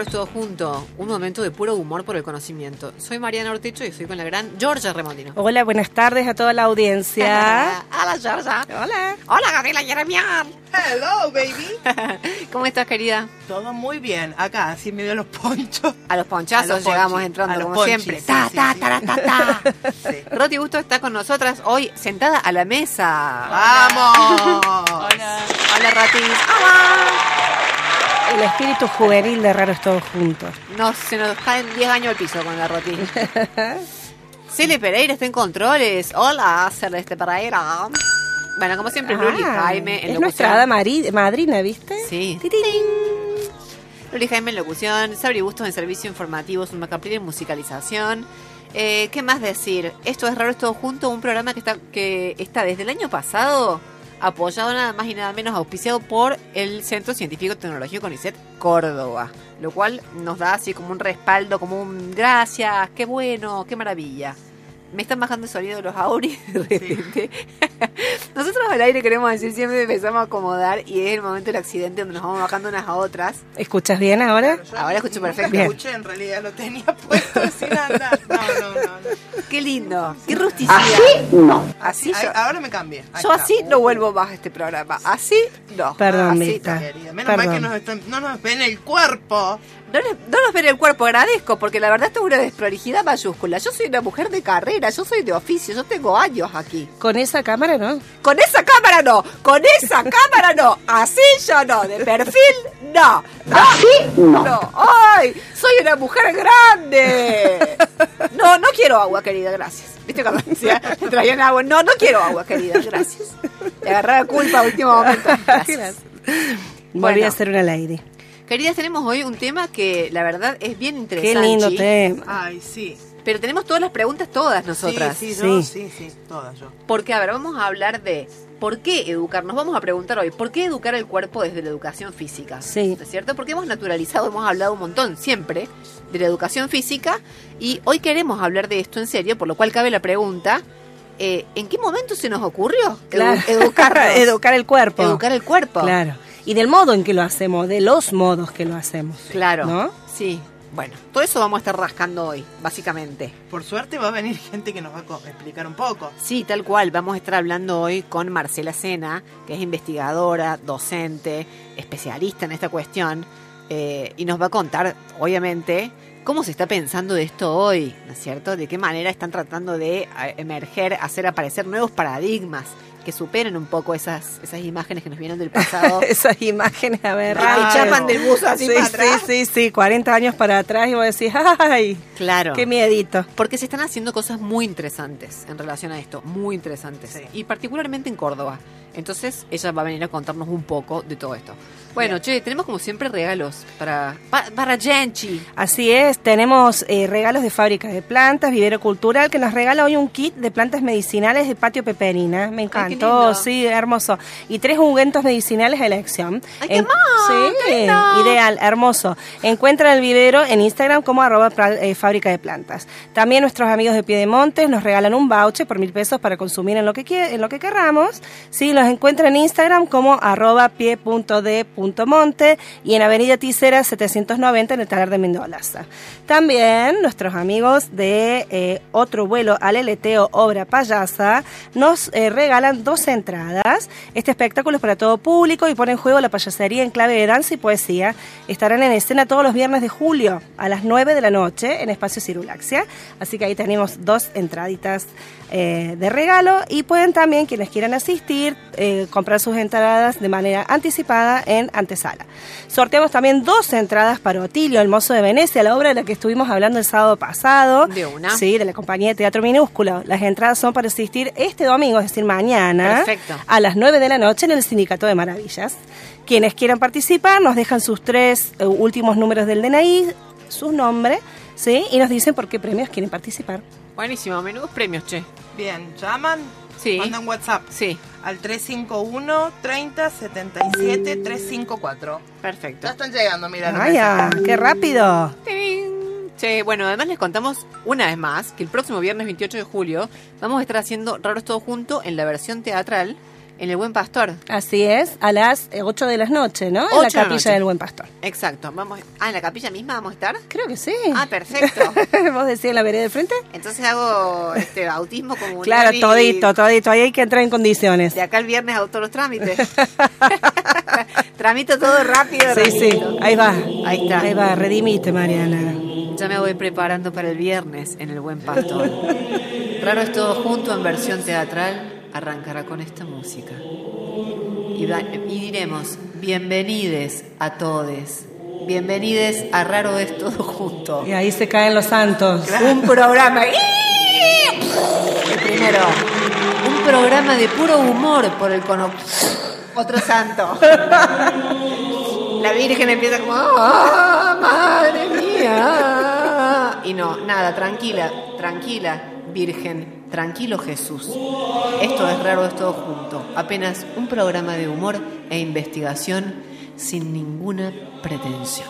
A es Todo Junto. Un momento de puro humor por el conocimiento. Soy Mariana Ortecho y estoy con la gran Georgia Remondino. Hola, buenas tardes a toda la audiencia. Hola, Georgia. Hola. Hola, Gabriela Jeremian. Hello, baby. ¿Cómo estás, querida? Todo muy bien. Acá, así medio los ponchos. A los ponchazos A los llegamos ponchis, entrando, a los como ponchis, siempre. sí, ta, sí, ta, ta, ta, ta. Sí. Roti Gusto está con nosotras hoy sentada a la mesa. ¡Vamos! Hola. Hola, Roti. Hola. El espíritu juvenil de Raros Todos Juntos. No, se nos caen 10 años al piso con la Roti. Cele Pereira está en controles. Hola, Celeste Pereira. Bueno, como siempre, Luli Ah, Jaime en es locución. nuestra hada madrina, ¿viste? Sí. Luli Jaime en locución, Sabri Bustos en servicio informativo, Zulma Capri en musicalización. Eh, ¿Qué más decir? Esto es Raro es Todo Junto, un programa que está, que está desde el año pasado apoyado nada más y nada menos auspiciado por el Centro Científico Tecnológico CONICET Córdoba, lo cual nos da así como un respaldo, como un gracias, qué bueno, qué maravilla. Me están bajando el sonido de los auris de repente. Nosotros al aire queremos decir siempre empezamos a acomodar y es el momento del accidente donde nos vamos bajando unas a otras. ¿Escuchas bien ahora? Ahora escucho nunca perfecto. escuché, en realidad lo tenía puesto sin andar. No, no, no. no. Qué lindo, qué rusticidad. Así Ay, yo, ahora me cambié. Ahí yo está. así no vuelvo más a este programa. Así no. Perdón, así no. Menos mal que nos están- no nos ven el cuerpo. No, les- no nos ven el cuerpo, agradezco, porque la verdad esto es una desprolijidad mayúscula. Yo soy una mujer de carrera, yo soy de oficio, yo tengo años aquí. Con esa cámara, ¿no? Con esa cámara no, con esa cámara no, así yo no, de perfil no. Así no. ¡Ay! Soy una mujer grande. No, no quiero agua, querida, gracias. ¿Viste cuando decía, me traían agua? No, no quiero agua, querida, gracias. Le agarré la culpa a último momento. Gracias. Volví Bueno. a hacer una lady. Queridas, tenemos hoy un tema que la verdad es bien Qué interesante. lindo tema. Ay, sí. Pero tenemos todas las preguntas todas nosotras. Sí, sí, yo, Sí. sí, sí, todas yo. Porque, a ver, vamos a hablar de por qué educarnos. Vamos a preguntar hoy, ¿por qué educar el cuerpo desde la educación física? Sí. ¿No es cierto? Porque hemos naturalizado, hemos hablado un montón siempre de la educación física y hoy queremos hablar de esto en serio, por lo cual cabe la pregunta, eh, ¿en qué momento se nos ocurrió edu- Claro. educarnos? Educar el cuerpo. Educar el cuerpo. Claro. Y del modo en que lo hacemos, de los modos que lo hacemos. Claro. ¿No? Sí. Bueno, todo eso vamos a estar rascando hoy, básicamente. Por suerte va a venir gente que nos va a explicar un poco. Sí, tal cual. Vamos a estar hablando hoy con Marcela Sena, que es investigadora, docente, especialista en esta cuestión, eh, y nos va a contar, obviamente, cómo se está pensando de esto hoy, ¿no es cierto? De qué manera están tratando de eh, emerger, hacer aparecer nuevos paradigmas que superen un poco esas, esas imágenes que nos vienen del pasado. Esas imágenes, a ver. Que chapan del bus así sí, para sí, sí, sí, 40 años para atrás y vos decís, ¡ay! Claro. ¡Qué miedito! Porque se están haciendo cosas muy interesantes en relación a esto, muy interesantes. Sí. Y particularmente en Córdoba. Entonces ella va a venir a contarnos un poco de todo esto. Bueno, che, tenemos como siempre regalos para, pa- para Genchi. Así es, tenemos eh, regalos de fábrica de plantas, vivero cultural, que nos regala hoy un kit de plantas medicinales de patio peperina. Me encantó, sí, hermoso. Y tres ungüentos medicinales a elección. Ay, qué más, Sí, qué ideal, hermoso. Encuentra el vivero en Instagram como arroba eh, fábrica de plantas. También nuestros amigos de Piedemontes nos regalan un voucher por mil pesos para consumir en lo que, en lo que querramos. Sí, los encuentran en Instagram como arroba pie.d.monte y en Avenida Ticera 790 en el taller de Mendolaza. También nuestros amigos de eh, Otro Vuelo al Eleteo Obra Payasa nos eh, regalan dos entradas. Este espectáculo es para todo público y pone en juego la payasería en clave de danza y poesía. Estarán en escena todos los viernes de julio a las 9 de la noche en Espacio Cirulaxia. Así que ahí tenemos dos entraditas eh, de regalo y pueden también quienes quieran asistir eh, comprar sus entradas de manera anticipada en antesala. Sorteamos también dos entradas para Otilio, el mozo de Venecia, la obra de la que estuvimos hablando el sábado pasado. De una. Sí, de la compañía de teatro minúsculo. Las entradas son para asistir este domingo, es decir, mañana, Perfecto. a las 9 de la noche en el Sindicato de Maravillas. Quienes quieran participar nos dejan sus tres eh, últimos números del DNI, su nombre, ¿sí? Y nos dicen por qué premios quieren participar. Buenísimo, menudos premios, che. Bien, llaman, Sí. mandan WhatsApp Sí, al 351 30 77 354. perfecto. Ya están llegando, mira. ¡Vaya! ¡Qué rápido! Che, bueno, además les contamos una vez más que el próximo viernes 28 de julio vamos a estar haciendo Raros Todo Junto en la versión teatral en El Buen Pastor. Así es, a las 8 de la noche, ¿no? En la capilla noche. del Buen Pastor. Exacto. Vamos, ah, en la capilla misma vamos a estar. Creo que sí. Ah, perfecto. ¿Vos decís en la vereda de frente? Entonces hago este bautismo comunal. Claro, y todito, todito. Ahí hay que entrar en condiciones. De acá el viernes hago todos los trámites. Tramito todo rápido. Sí, sí. Ahí va. Ahí está. Ahí va, redimite, Mariana. Ya me voy preparando para el viernes en El Buen Pastor. Raro es todo junto en versión teatral. Arrancará con esta música. Y, diremos, bienvenides a todes. Bienvenides a Raro es todo junto. Y ahí se caen los santos. Un programa. El primero. Un programa de puro humor por el cono. Otro santo. La Virgen empieza como, ¡ah, madre mía! Y no, nada, tranquila, tranquila, Virgen, tranquilo Jesús. Esto es raro, es todo junto. Apenas un programa de humor e investigación sin ninguna pretensión.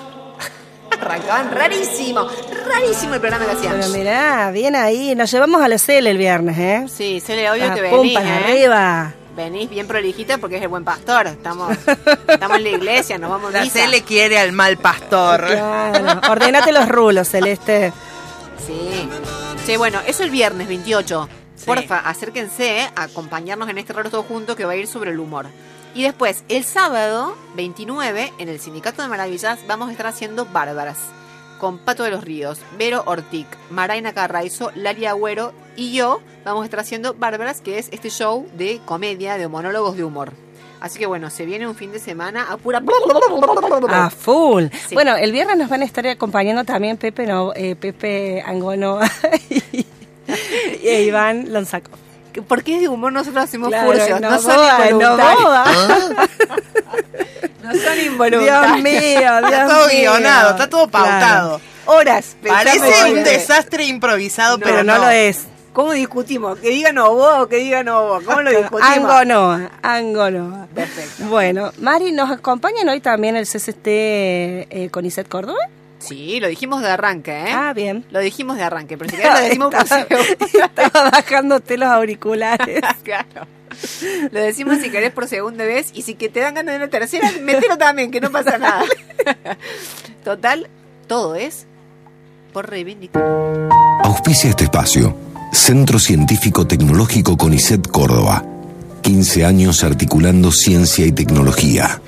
Arrancaban rarísimo, rarísimo el programa que hacían. Pero mirá, bien ahí. Nos llevamos a la cele el viernes, ¿eh? Sí, se le obvio que pum, venís, para ¿eh? arriba. Venís bien prolijita porque es el buen pastor. Estamos, estamos en la iglesia, nos vamos a La misa. Le quiere al mal pastor. Claro. Ordenate los rulos, Celeste. Sí. Sí, bueno, eso el viernes 28. Sí. Porfa, acérquense a acompañarnos en este raro todo junto que va a ir sobre el humor. Y después, el sábado 29, en el Sindicato de Maravillas, vamos a estar haciendo Bárbaras. Con Pato de los Ríos, Vero Ortic, Maraina Carraizo, Lali Agüero y yo vamos a estar haciendo Bárbaras, que es este show de comedia, de monólogos de humor. Así que bueno, se viene un fin de semana a pura... A full. Sí. Bueno, el viernes nos van a estar acompañando también Pepe, no, eh, Pepe Angono y, y Iván Lonzaco. ¿Por qué de humor nosotros hacemos Claro? No, no son boda, no involuntarios. boda. No son Dios involuntarios. mío, Dios Está todo mío. guionado, está todo pautado. Horas. pensando Parece un desastre improvisado, pero no, lo es. ¿Cómo discutimos? Que digan obo o que digan obo. ¿Cómo lo discutimos? Angonoa, Angonoa. Perfecto. Bueno, Mari, ¿nos acompañan hoy también el CCT eh, con Iset Córdoba? Sí, lo dijimos de arranque, ¿eh? Ah, bien. Lo dijimos de arranque, pero si querés lo decimos por Estaba- segunda. Estaba bajándote los auriculares. claro. Lo decimos si querés por segunda vez y si que te dan ganas de una tercera, metelo también, que no pasa nada. Total, todo es por reivindicar. Auspicia este espacio. Centro Científico Tecnológico CONICET Córdoba. 15 años articulando ciencia y tecnología.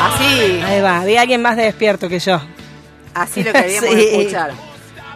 Así, Ahí va, había alguien más despierto que yo. así lo queríamos Sí. escuchar.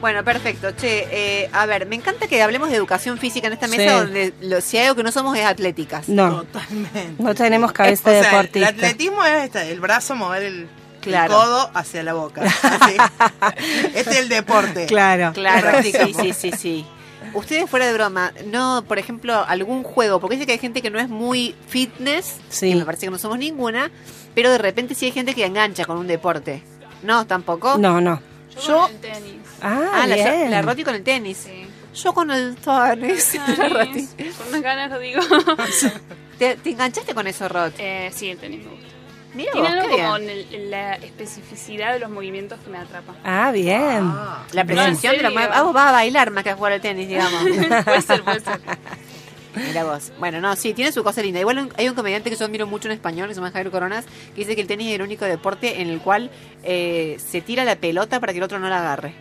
Bueno, perfecto. Che, eh, a ver, me encanta que hablemos de educación física en esta mesa Sí. donde lo, si hay algo que no somos es atléticas. No, Totalmente. no tenemos cabeza O de sea, deportista. El atletismo es este, el brazo mover el, el Claro. codo hacia la boca. Así. este es el deporte. Claro. Claro, sí, sí, sí, sí. Ustedes fuera de broma, no, por ejemplo, algún juego, porque dice que hay gente que no es muy fitness, Sí. que me parece que no somos ninguna, pero de repente sí hay gente que engancha con un deporte. No, tampoco. No, no. Yo, Yo- con el tenis. Ah, Ah, la, bien. la Roti con el tenis. Sí. Yo con el tenis. La Roti. Tenis. Con unas ganas lo digo. ¿Te, te enganchaste con eso, Rot? eh, sí, el tenis me gusta. Mira Tiene algo como en la especificidad de los movimientos que me atrapa. Ah, bien. Ah. La precisión de los mue- Ah, vos vas a bailar más que a jugar al tenis, digamos. puede ser, puede ser. Mira vos. Bueno, no, sí, tiene su cosa linda. Igual hay un comediante que yo admiro mucho en español, que se llama Javier Coronas, que dice que el tenis es el único deporte en el cual eh, se tira la pelota para que el otro no la agarre.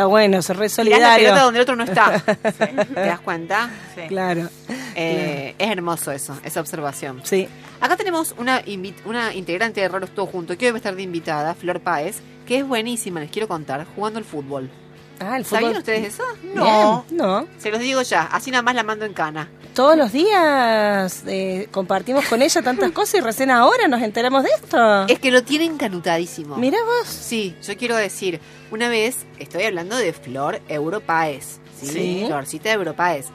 Está bueno, se re Tirás la solidario. pelota donde el otro no está. ¿Te das cuenta? Sí. Claro, Eh, Es hermoso eso, esa observación. sí. Acá tenemos una, integrante de Raros Todo Junto, que hoy va a estar de invitada, Flor Páez, que es buenísima, les quiero contar, jugando al fútbol. Ah, el ¿Sabían fútbol. ustedes eso? No. Bien, no. Se los digo ya, así nada más la mando en cana. Todos los días eh, compartimos con ella tantas cosas y recién ahora nos enteramos de esto. Es que lo tienen canutadísimo. Mira vos. Sí, yo quiero decir, una vez estoy hablando de Flor Europáez, ¿sí? Sí. Florcita Europáez.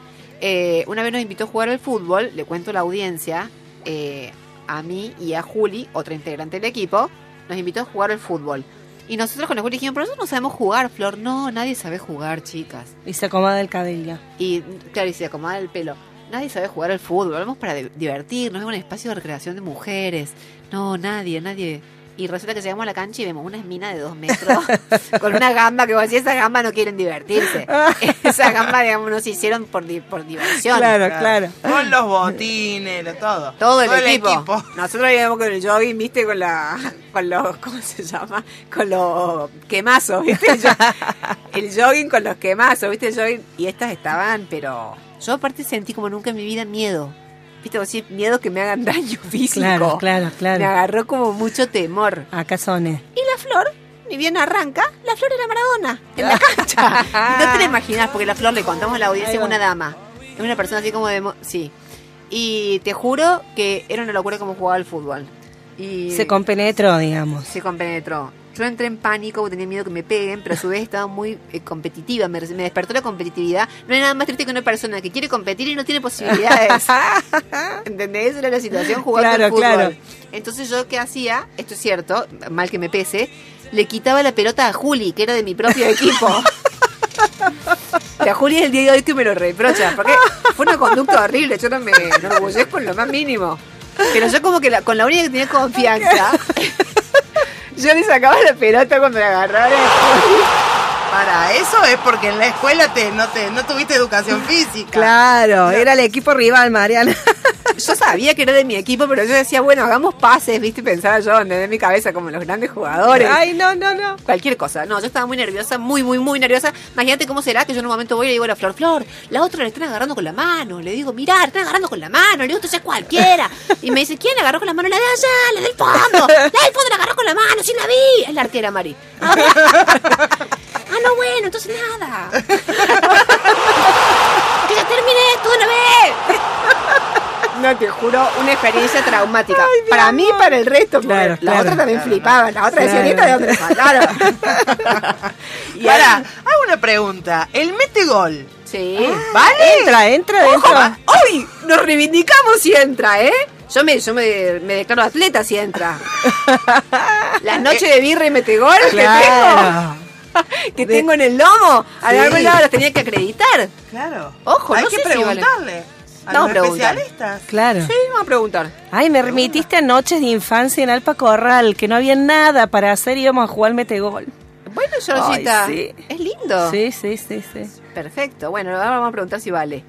Eh, una vez nos invitó a jugar al fútbol, le cuento a la audiencia, eh, a mí y a Juli, otra integrante del equipo, nos invitó a jugar al fútbol. Y nosotros con la Juli dijimos, pero nosotros no sabemos jugar, Flor. No, nadie sabe jugar, chicas. Y se acomoda el cabello. Y claro, y se acomoda el pelo. Nadie sabe jugar al fútbol, vamos para di- divertirnos, es un espacio de recreación de mujeres. No, nadie, nadie. Y resulta que llegamos a la cancha y vemos una mina de dos metros con una gamba que vos decís, esa gamba no quieren divertirse. esa gamba, digamos, no se hicieron por, di- por diversión. Claro, claro. Con los botines, lo- todo. Todo el, equipo. Nosotros íbamos con el jogging, viste, con la, con los, ¿cómo se llama? Con los quemazos, viste. El jogging con los quemazos, viste, el jogging. Y estas estaban, pero yo aparte sentí como nunca en mi vida miedo. Viste, decís, miedo que me hagan daño físico. Claro, claro, Me claro. agarró como mucho temor. Acá son. eh. Y la flor, ni bien arranca, la flor era Maradona, en la cancha. no te la imaginas, porque la flor le contamos a la audiencia es una dama. Es una persona así como de... Sí. Y te juro que era una locura como jugaba al fútbol. Y Se compenetró, digamos. se compenetró. Yo entré en pánico porque tenía miedo que me peguen, pero a su vez estaba muy eh, competitiva. Me, me despertó la competitividad. No hay nada más triste que una persona que quiere competir y no tiene posibilidades. ¿Entendés? Esa era la situación jugando Claro, al fútbol. claro. Entonces yo, ¿qué hacía? Esto es cierto, mal que me pese. Le quitaba la pelota a Juli, que era de mi propio equipo. La Juli es el día de hoy que me lo reprocha, porque fue una conducta horrible, yo no me enorgullezco en lo más mínimo. Pero yo como que la- con la única que tenía confianza, yo le sacaba la pelota cuando la agarraba. Para eso es porque en la escuela te, no, te, no tuviste educación física. Claro, era el equipo rival, Mariana. Yo sabía que era de mi equipo, pero yo decía, bueno, hagamos pases, viste, pensaba yo, en mi cabeza como los grandes jugadores. Ay, no, no, no. Cualquier cosa. No, yo estaba muy nerviosa, muy, muy, muy nerviosa. Imagínate cómo será que yo en un momento voy y le digo a la Flor, Flor, la otra la están agarrando con la mano. Le digo, mirá, la están agarrando con la mano. Le digo, esto ya es cualquiera. Y me dice, ¿quién la agarró con la mano? La de allá, la del fondo. La del fondo la agarró con la mano, sí la vi. Es la arquera, Mari. Ah, no, bueno, entonces nada. que ya termine esto de una vez. No, te juro, una experiencia traumática. para mí y para el resto. Claro, la claro. otra también flipaba. La otra decía, Claro. "¿Esta de dónde le sacaron?". Y ahora, hago una pregunta. ¿El mete gol? Sí. ¿Vale? Entra, entra, Ojo, entra. nos reivindicamos si entra, ¿eh? Yo me, yo me, me declaro atleta si entra. Las noches de birra y metegol que Claro. tengo, que tengo en el lomo, a Sí. algún lado las tenía que acreditar. Claro. Ojo, Hay no que sé si vale. preguntarle a los especialistas. Claro. Sí, vamos a preguntar. Ay, me remitiste a noches de infancia en Alpa Corral, que no había nada para hacer y íbamos a jugar metegol. Bueno, Georgita, sí. es lindo. Sí, sí, sí, sí. Perfecto. Bueno, ahora vamos a preguntar si vale.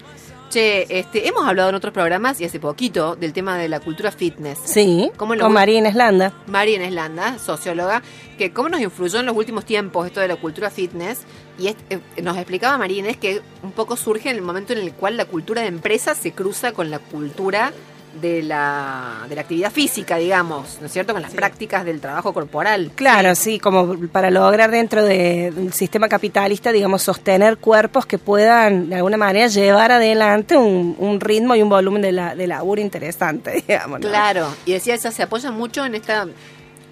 Che, este, hemos hablado en otros programas y hace poquito del tema de la cultura fitness. Sí, ¿Cómo lo con María Inés Landa. María Eslanda, socióloga, que cómo nos influyó en los últimos tiempos esto de la cultura fitness. Y es- eh, nos explicaba María Inés que un poco surge en el momento en el cual la cultura de empresa se cruza con la cultura de la, de la actividad física, digamos, ¿no es cierto? Con las prácticas del trabajo corporal. Claro, sí, como para lograr dentro de- del sistema capitalista, digamos, sostener cuerpos que puedan de alguna manera llevar adelante un, un ritmo y un volumen de, la, de laburo interesante, digamos. ¿no? Claro, y decía ella se apoya mucho en esta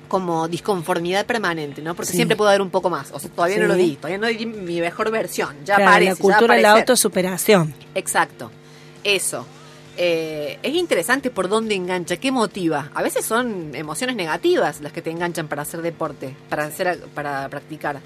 como disconformidad permanente, ¿no? Porque Sí. siempre puedo dar un poco más. O sea, todavía no lo di, todavía no di mi mejor versión. Ya Claro, aparece, la cultura de la autosuperación. Exacto, eso. Eh, es interesante por dónde engancha, qué motiva. A veces son emociones negativas las que te enganchan para hacer deporte, para hacer, para practicar.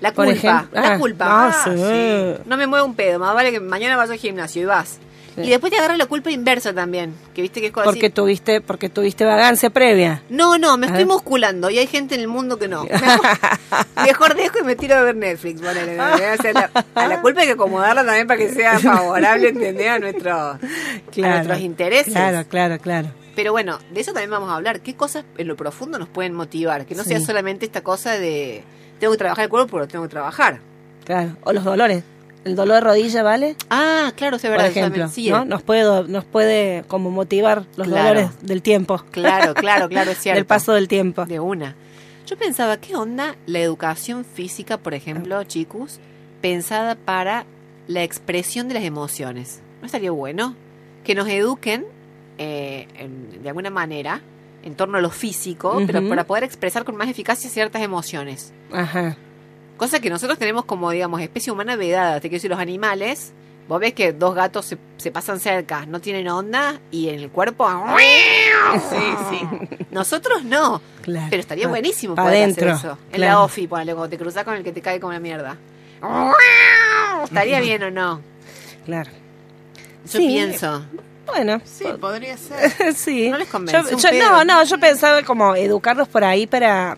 La culpa, la ah, culpa. ah, Ah, sí. No me mueve un pedo, más vale que mañana vas al gimnasio y vas. Sí. Y después te agarra la culpa inversa también, que viste que es cosa Porque así. tuviste, porque tuviste vagancia previa. No, no, me estoy musculando y hay gente en el mundo que no. Mejor, dejo y me tiro a ver Netflix. ponele, ¿entendés? O sea, la- a la culpa hay que acomodarla también para que sea favorable, ¿entendés? A, nuestro, a nuestros intereses. Claro, claro, claro. Pero bueno, de eso también vamos a hablar. ¿Qué cosas en lo profundo nos pueden motivar? Que no Sí. sea solamente esta cosa de tengo que trabajar el cuerpo, pero tengo que trabajar. Claro. O los dolores. El dolor de rodilla, ¿vale? Ah, claro, es Por verdad. eso ejemplo. Sí, ¿no? Nos puede, nos puede como motivar los Claro. dolores del tiempo, Claro, claro, claro, es cierto. del paso del tiempo. De una. Yo pensaba, ¿qué onda la educación física, por ejemplo, chicos, pensada para la expresión de las emociones? ¿No estaría bueno? Que nos eduquen eh, en- de alguna manera en torno a lo físico, pero para poder expresar con más eficacia ciertas emociones. Ajá. Cosa que nosotros tenemos como, digamos, especie humana vedada. Te quiero decir, los animales Vos ves que dos gatos se, se pasan cerca, no tienen onda y en el cuerpo. Sí, sí. Nosotros no. Claro. Pero estaría Pa- buenísimo pa' poder adentro, hacer eso. En claro. la OFI, ponele, cuando te cruzas con el que te cae como la mierda. ¿Estaría bien o no? Claro. Yo Sí. pienso. Bueno, Sí, podría ser. sí. No les convence, Yo- yo- no, no, yo pensaba como educarlos por ahí para...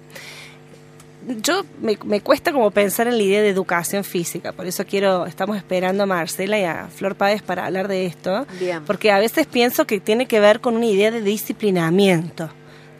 Yo me, me cuesta como pensar en la idea de educación física, por eso quiero, estamos esperando a Marcela y a Flor Páez para hablar de esto, Bien. porque a veces pienso que tiene que ver con una idea de disciplinamiento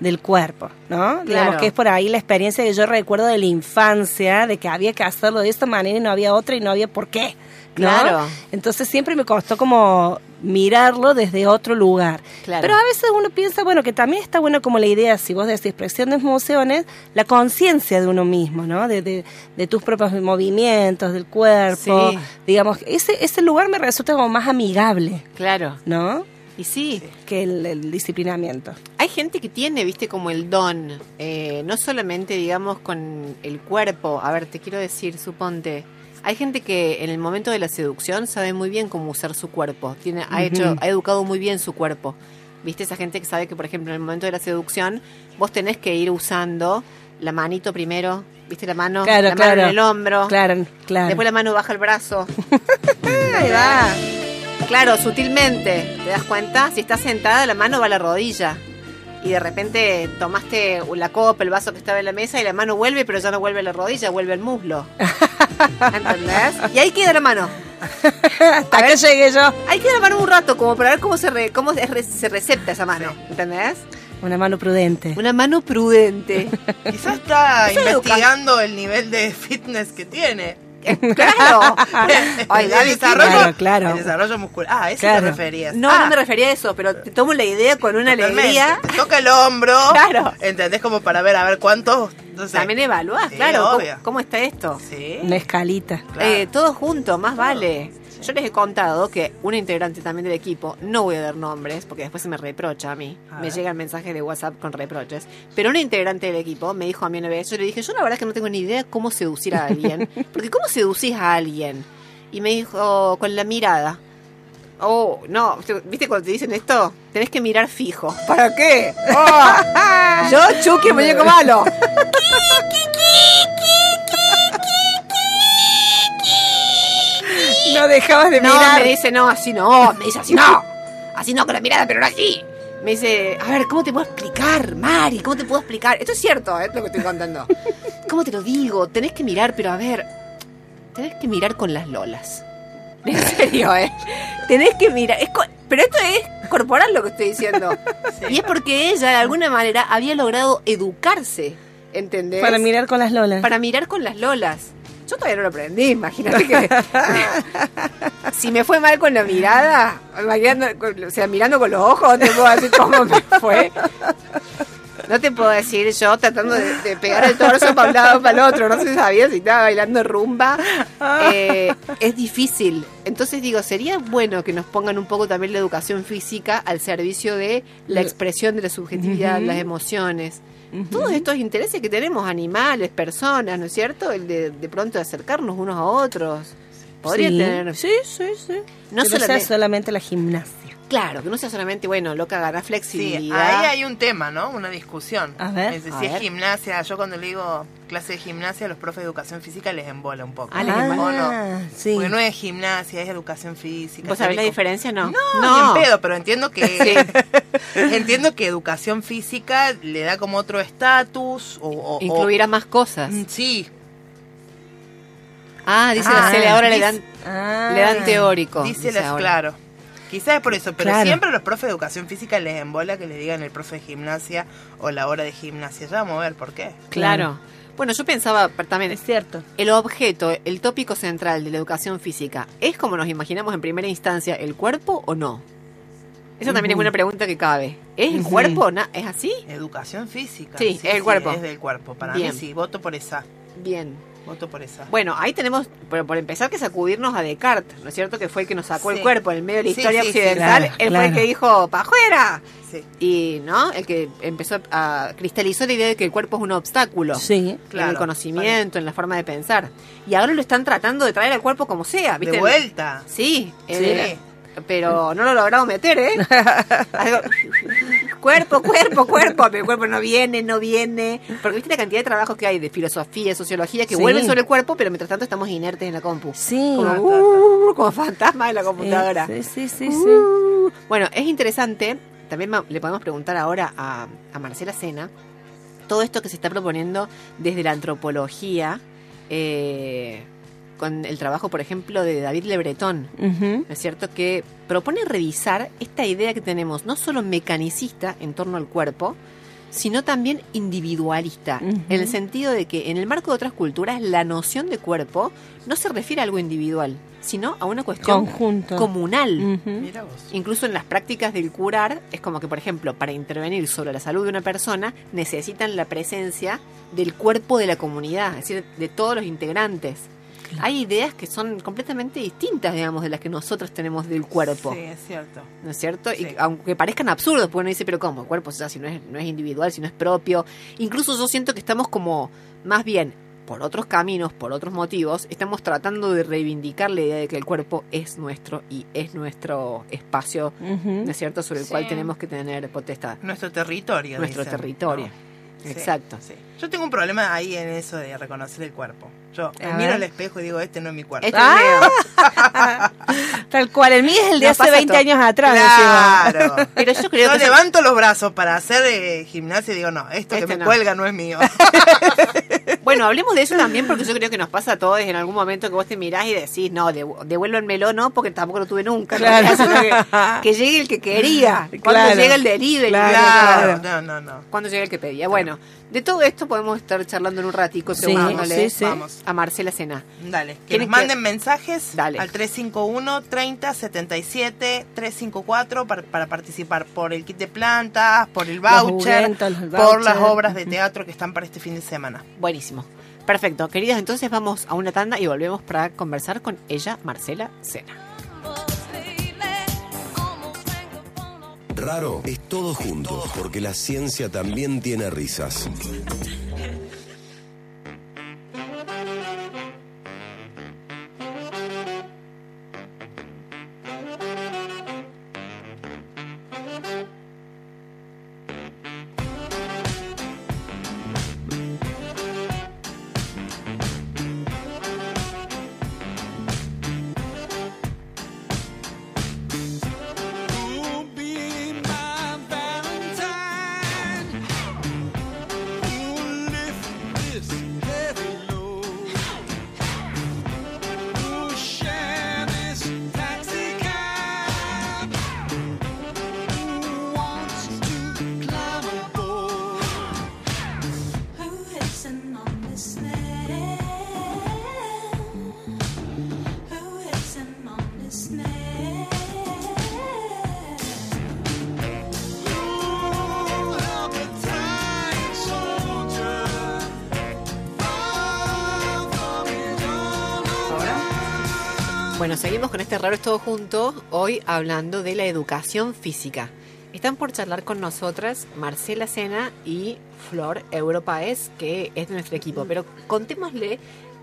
del cuerpo, ¿no? Digamos que es por ahí la experiencia que yo recuerdo de la infancia, de que había que hacerlo de esta manera y no había otra y no había por qué. ¿no? Claro. Entonces siempre me costó como mirarlo desde otro lugar. Claro. Pero a veces uno piensa, bueno, que también está bueno como la idea, si vos decís expresión de emociones, la conciencia de uno mismo, ¿no? De, de, de tus propios movimientos, del cuerpo. Sí. Digamos, ese, ese lugar me resulta como más amigable, Claro. ¿no? Y sí, Que el, el disciplinamiento. hay gente que tiene, viste, como el don, eh, no solamente, digamos, con el cuerpo. A ver, te quiero decir, suponte, hay gente que en el momento de la seducción sabe muy bien cómo usar su cuerpo. Tiene, ha hecho, ha educado muy bien su cuerpo. Viste, esa gente que sabe que, por ejemplo, en el momento de la seducción, vos tenés que ir usando la manito primero, viste, la mano, Claro, la claro. mano en el hombro. Claro, claro. Después la mano baja el brazo. Ahí va. Claro, sutilmente, ¿te das cuenta? Si estás sentada, la mano va a la rodilla. Y de repente tomaste la copa, el vaso que estaba en la mesa y la mano vuelve, pero ya no vuelve a la rodilla, vuelve al muslo. ¿Entendés? Y ahí queda la mano. Hasta que llegué yo. Ahí queda la mano un rato, como para ver cómo se, re- cómo se recepta esa mano. ¿Entendés? Una mano prudente. Una mano prudente. Quizás está investigando el nivel de fitness que tiene. claro. El, desarrollo, Claro, claro. el desarrollo muscular. Ah, a eso Claro. te referías. No, Ah, no me refería a eso, pero te tomo la idea con una totalmente. alegría. Te toca el hombro. Claro. ¿Entendés? Como para ver, a ver cuántos. No sé. También evaluás, Sí, claro. ¿cómo, obvio. cómo está esto? Sí. Una escalita. Claro. Eh, todo junto, más vale. Yo les he contado que una integrante también del equipo, no voy a dar nombres porque después se me reprocha a mí, A me llegan mensajes de WhatsApp con reproches, pero una integrante del equipo me dijo a mí una vez, yo le dije, yo la verdad es que no tengo ni idea cómo seducir a alguien, porque ¿cómo seducís a alguien? Y me dijo, con la mirada. Oh, no, ¿viste cuando te dicen esto? Tenés que mirar fijo. ¿Para qué? Oh, yo, Chucky, muñeco malo. No dejabas de No, mirar. me dice, no, así no. Me dice, así no. Así no, con la mirada, pero no así. Me dice, a ver, ¿cómo te puedo explicar, Mari? ¿Cómo te puedo explicar? Esto es cierto, ¿eh? Lo que estoy contando. ¿Cómo te lo digo? Tenés que mirar, pero a ver, tenés que mirar con las lolas. En serio, ¿eh? Tenés que mirar. Es pero esto es corporal lo que estoy diciendo. Y es porque ella, de alguna manera, había logrado educarse, ¿entendés? Para mirar con las lolas. para mirar con las lolas. Yo todavía no lo aprendí, imagínate que. si me fue mal con la mirada, con- o sea, mirando con los ojos, no te puedo decir cómo me fue. No te puedo decir yo tratando de, de pegar el torso para un lado para el otro. No se sabía si estaba bailando rumba. Eh, es difícil. Entonces digo, sería bueno que nos pongan un poco también la educación física al servicio de la expresión de la subjetividad, las emociones. Todos estos intereses que tenemos, animales, personas, ¿no es cierto? El de, de pronto acercarnos unos a otros. Podría sí. tener. Sí, sí, sí. No solamente- solamente la gimnasia. Claro, que no sea solamente, bueno, loca, Sí, flexibilidad. ahí hay un tema, ¿no? Una discusión. A ver. Es decir, si es gimnasia, yo cuando le digo clase de gimnasia, los profes de educación física les embola un poco. Ah, les embola. ¿O no? Ah, sí. Porque no es gimnasia, es educación física. ¿Vos sabés la diferencia? No. No, ni en pedo, pero entiendo que entiendo que educación física le da como otro estatus o, Incluirá más cosas. Mm, sí, Ah, dice Ah, la Cele, ahora le dan, Ah. le dan teórico. dice dice las- ahora. claro. Quizás es por eso, pero Claro. siempre los profes de educación física les embola que le digan el profe de gimnasia o la hora de gimnasia. Ya vamos a ver por qué. Claro. Bueno, yo pensaba también, Es cierto. el objeto, el tópico central de la educación física, ¿es como nos imaginamos en primera instancia el cuerpo o no? Esa también es una pregunta que cabe. ¿Es el Ujú. cuerpo o no? ¿Es así? Educación física. Sí, es el cuerpo. Es del cuerpo. Para Bien. mí sí, voto por esa. Bien. Voto por esa. Bueno, ahí tenemos, por, por empezar, que sacudirnos a Descartes, ¿no es cierto? Que fue el que nos sacó Sí. el cuerpo en el medio de la Sí, historia sí, sí, occidental. claro, Él fue el que dijo, ¡pa' afuera! Sí. Y, ¿no? El que empezó a cristalizó la idea de que el cuerpo es un obstáculo. Sí. En Claro. el conocimiento, en la forma de pensar. Y ahora lo están tratando de traer al cuerpo como sea, ¿viste? De vuelta. Sí, Sí. Pero no lo he logrado meter, ¿eh? Algo- cuerpo, cuerpo, cuerpo, el cuerpo no viene, no viene. Porque viste la cantidad de trabajos que hay de filosofía, sociología, que Sí. vuelven sobre el cuerpo, pero mientras tanto estamos inertes en la compu. Sí. Como, uh, como fantasmas en la computadora. Sí, sí, sí, sí. Uh. Bueno, es interesante, también le podemos preguntar ahora a, a Marcela Sena, todo esto que se está proponiendo desde la antropología, eh, con el trabajo, por ejemplo, de David Le Breton, Ujú. ¿no es cierto? Que propone revisar esta idea que tenemos, no solo mecanicista en torno al cuerpo, sino también individualista, en el sentido de que en el marco de otras culturas la noción de cuerpo no se refiere a algo individual, sino a una cuestión Conjunto. comunal. Ujú. Mira vos. Incluso en las prácticas del curar, es como que, por ejemplo, para intervenir sobre la salud de una persona, necesitan la presencia del cuerpo de la comunidad, es decir, de todos los integrantes. Hay ideas que son completamente distintas, digamos, de las que nosotros tenemos del cuerpo. Sí, es cierto. ¿No es cierto? Sí. Y aunque parezcan absurdos, porque uno dice, pero ¿cómo? El cuerpo, o sea, si no es, no es individual, si no es propio. Incluso yo siento que estamos como, más bien, por otros caminos, por otros motivos, estamos tratando de reivindicar la idea de que el cuerpo es nuestro y es nuestro espacio. ¿no es cierto?, sobre el Sí. cual tenemos que tener potestad. Nuestro territorio. Nuestro dicen, territorio. ¿no? Exacto. sí. Yo tengo un problema ahí en eso de reconocer el cuerpo. Yo me miro al espejo y digo, este no es mi cuerpo. Este es mío. Tal cual, el mío es el de Nos hace pasa 20 todo. años atrás. decimos. Claro. Pero yo creo Yo que... eso- levanto los brazos para hacer eh, gimnasia y digo, no, esto Este que me no. cuelga no es mío. Bueno, hablemos de eso también porque yo creo que nos pasa a todos en algún momento que vos te mirás y decís, no, devu- devuélvanmelo no, porque tampoco lo tuve nunca. ¿no? Claro. Sino que, que llegue el que quería. Cuando Claro. llega el delivery. Claro. Claro, no, no, no. Cuando llega el que pedía. Bueno, de todo esto podemos estar charlando en un ratico, Sí, sí, sí. Vamos. a Marcela Sena. Dale, que ¿Quieren nos que- manden mensajes Dale. al 351 30 77 354 para, para participar por el kit de plantas, por el Los voucher, por las obras de teatro que están para este fin de semana. Buenísimo. Perfecto. Queridas, entonces vamos a una tanda y volvemos para conversar con ella, Marcela Sena. Raro es todo junto, porque la ciencia también tiene risas. Bueno, seguimos con este raro es todo junto, hoy hablando de la educación física. Están por charlar con nosotras Marcela Sena y Flor Europaes, que es de nuestro equipo. Pero contémosle,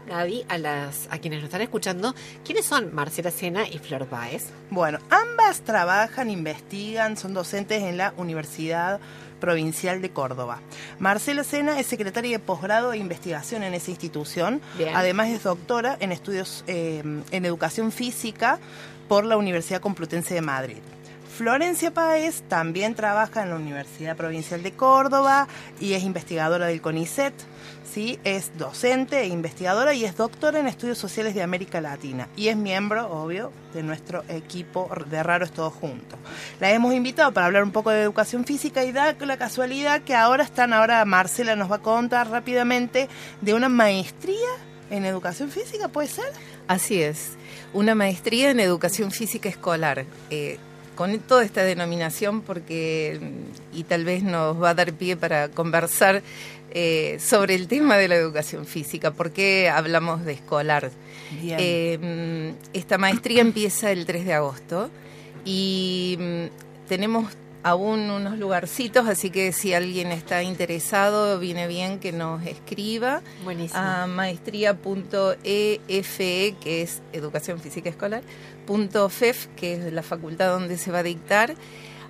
Gaby, a, las, a quienes nos están escuchando, ¿quiénes son Marcela Sena y Flor Paez? Bueno, ambas trabajan, investigan, son docentes en la Universidad Provincial de Córdoba. Marcela Sena es secretaria de posgrado e investigación en esa institución. Bien. Además es doctora en estudios eh, en educación física por la Universidad Complutense de Madrid. Florencia Páez también trabaja en la Universidad Provincial de Córdoba y es investigadora del CONICET. ¿Sí? Es docente e investigadora y es doctora en estudios sociales de América Latina. Y es miembro, obvio, de nuestro equipo de Raro es Todo Junto. La hemos invitado para hablar un poco de educación física y da la casualidad que ahora están, ahora Marcela nos va a contar rápidamente de una maestría en educación física, ¿puede ser? Así es, una maestría en educación física escolar. Eh, con toda esta denominación porque, y tal vez nos va a dar pie para conversar eh, sobre el tema de la educación física, por qué hablamos de escolar. Eh, esta maestría empieza el 3 de agosto y mm, tenemos aún unos lugarcitos, así que si alguien está interesado, viene bien que nos escriba Buenísimo. a maestría.efe, que es Educación Física Escolar, punto FEF, que es la facultad donde se va a dictar,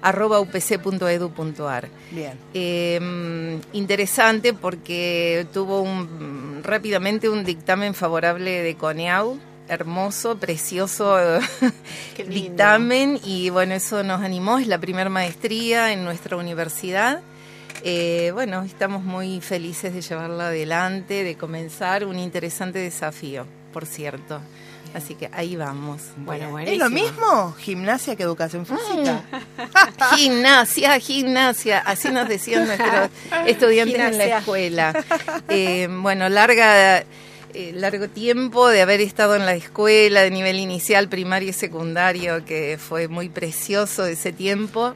arroba upc.edu.ar. Bien. Eh, interesante porque tuvo un, rápidamente un dictamen favorable de CONEAU, hermoso, precioso dictamen y bueno, eso nos animó, es la primera maestría en nuestra universidad. Eh, bueno, estamos muy felices de llevarla adelante, de comenzar un interesante desafío, por cierto. Así que ahí vamos. Bueno, ¿Es lo mismo gimnasia que educación física? Gimnasia, gimnasia, así nos decían nuestros estudiantes en la escuela. Eh, bueno, larga, eh, largo tiempo de haber estado en la escuela de nivel inicial, primario y secundario, que fue muy precioso ese tiempo.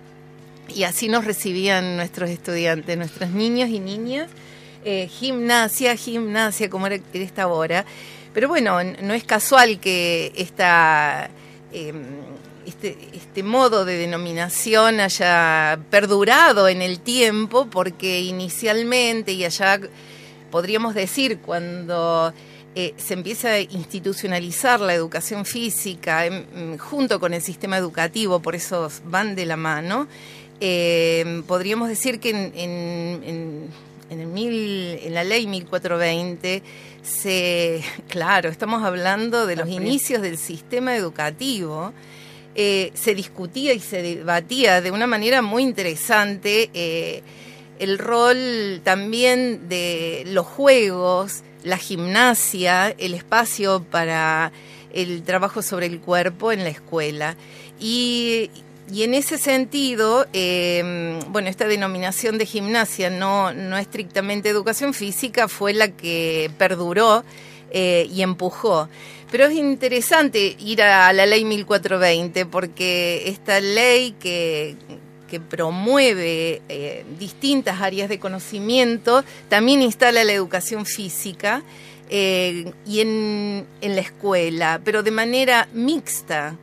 Y así nos recibían nuestros estudiantes, nuestros niños y niñas. Eh, gimnasia, gimnasia, como era era esta hora. Pero bueno, no es casual que eh, este, este modo de denominación haya perdurado en el tiempo, porque inicialmente y allá podríamos decir cuando eh, se empieza a institucionalizar la educación física em, junto con el sistema educativo, por eso van de la mano, eh, podríamos decir que en, en- en- en el mil- en la ley 1420 se, claro, estamos hablando de los inicios del sistema educativo, eh, se discutía y se debatía de una manera muy interesante eh, el rol también de los juegos, la gimnasia, el espacio para el trabajo sobre el cuerpo en la escuela. Y, y en ese sentido, eh, bueno, esta denominación de gimnasia, no, no estrictamente educación física, fue la que perduró eh, y empujó. Pero es interesante ir a la ley 1420 porque esta ley que, que promueve eh, distintas áreas de conocimiento también instala la educación física eh, y en, en la escuela, pero de manera mixta.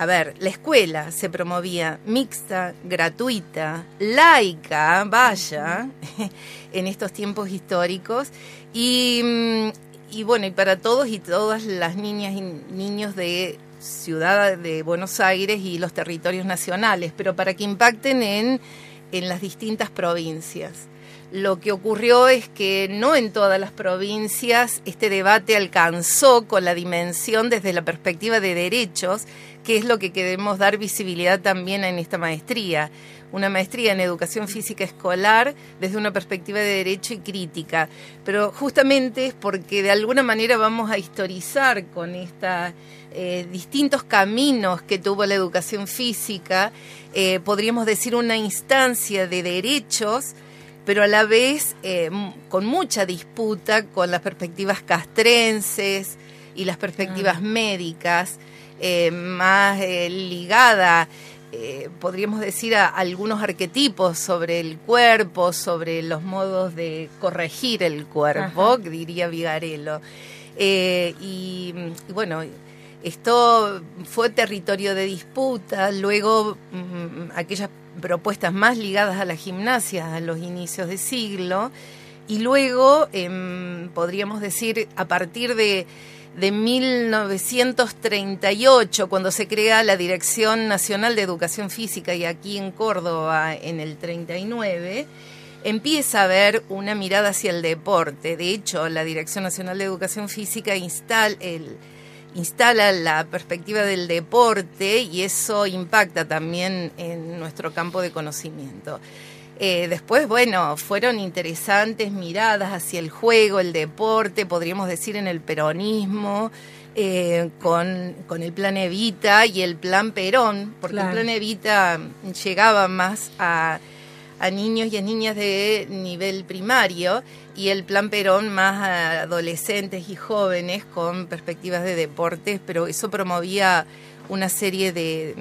A ver, la escuela se promovía mixta, gratuita, laica, vaya, en estos tiempos históricos. Y, mm, y bueno, y para todos y todas las niñas y niños de Ciudad de Buenos Aires y los territorios nacionales, pero para que impacten en, en las distintas provincias. Lo que ocurrió es que no en todas las provincias este debate alcanzó con la dimensión desde la perspectiva de derechos, que es lo que queremos dar visibilidad también en esta maestría. Una maestría en educación física escolar desde una perspectiva de derecho y crítica. Pero justamente es porque de alguna manera vamos a historizar con estos distintos caminos que tuvo la educación física, eh, podríamos decir una instancia de derechos pero a la vez eh, con mucha disputa con las perspectivas castrenses y las perspectivas médicas, eh, más eh, ligada, eh, podríamos decir, a algunos arquetipos sobre el cuerpo, sobre los modos de corregir el cuerpo, que diría Vigarello. Y, y bueno, esto fue territorio de disputa, luego mm, aquellas propuestas más ligadas a la gimnasia a los inicios de siglo, y luego em, podríamos decir a partir de, de 1938, cuando se crea la Dirección Nacional de Educación Física y aquí en Córdoba en el 39, empieza a haber una mirada hacia el deporte. De hecho, la Dirección Nacional de Educación Física instala, instala la perspectiva del deporte y eso impacta también en nuestro campo de conocimiento. Eh, después, bueno, fueron interesantes miradas hacia el juego, el deporte, podríamos decir en el peronismo, eh, con, con el plan Evita y el plan Perón, porque Claro. el plan Evita llegaba más a, a niños y a niñas de nivel primario y el plan Perón más a adolescentes y jóvenes con perspectivas de deportes, pero eso promovía una serie de,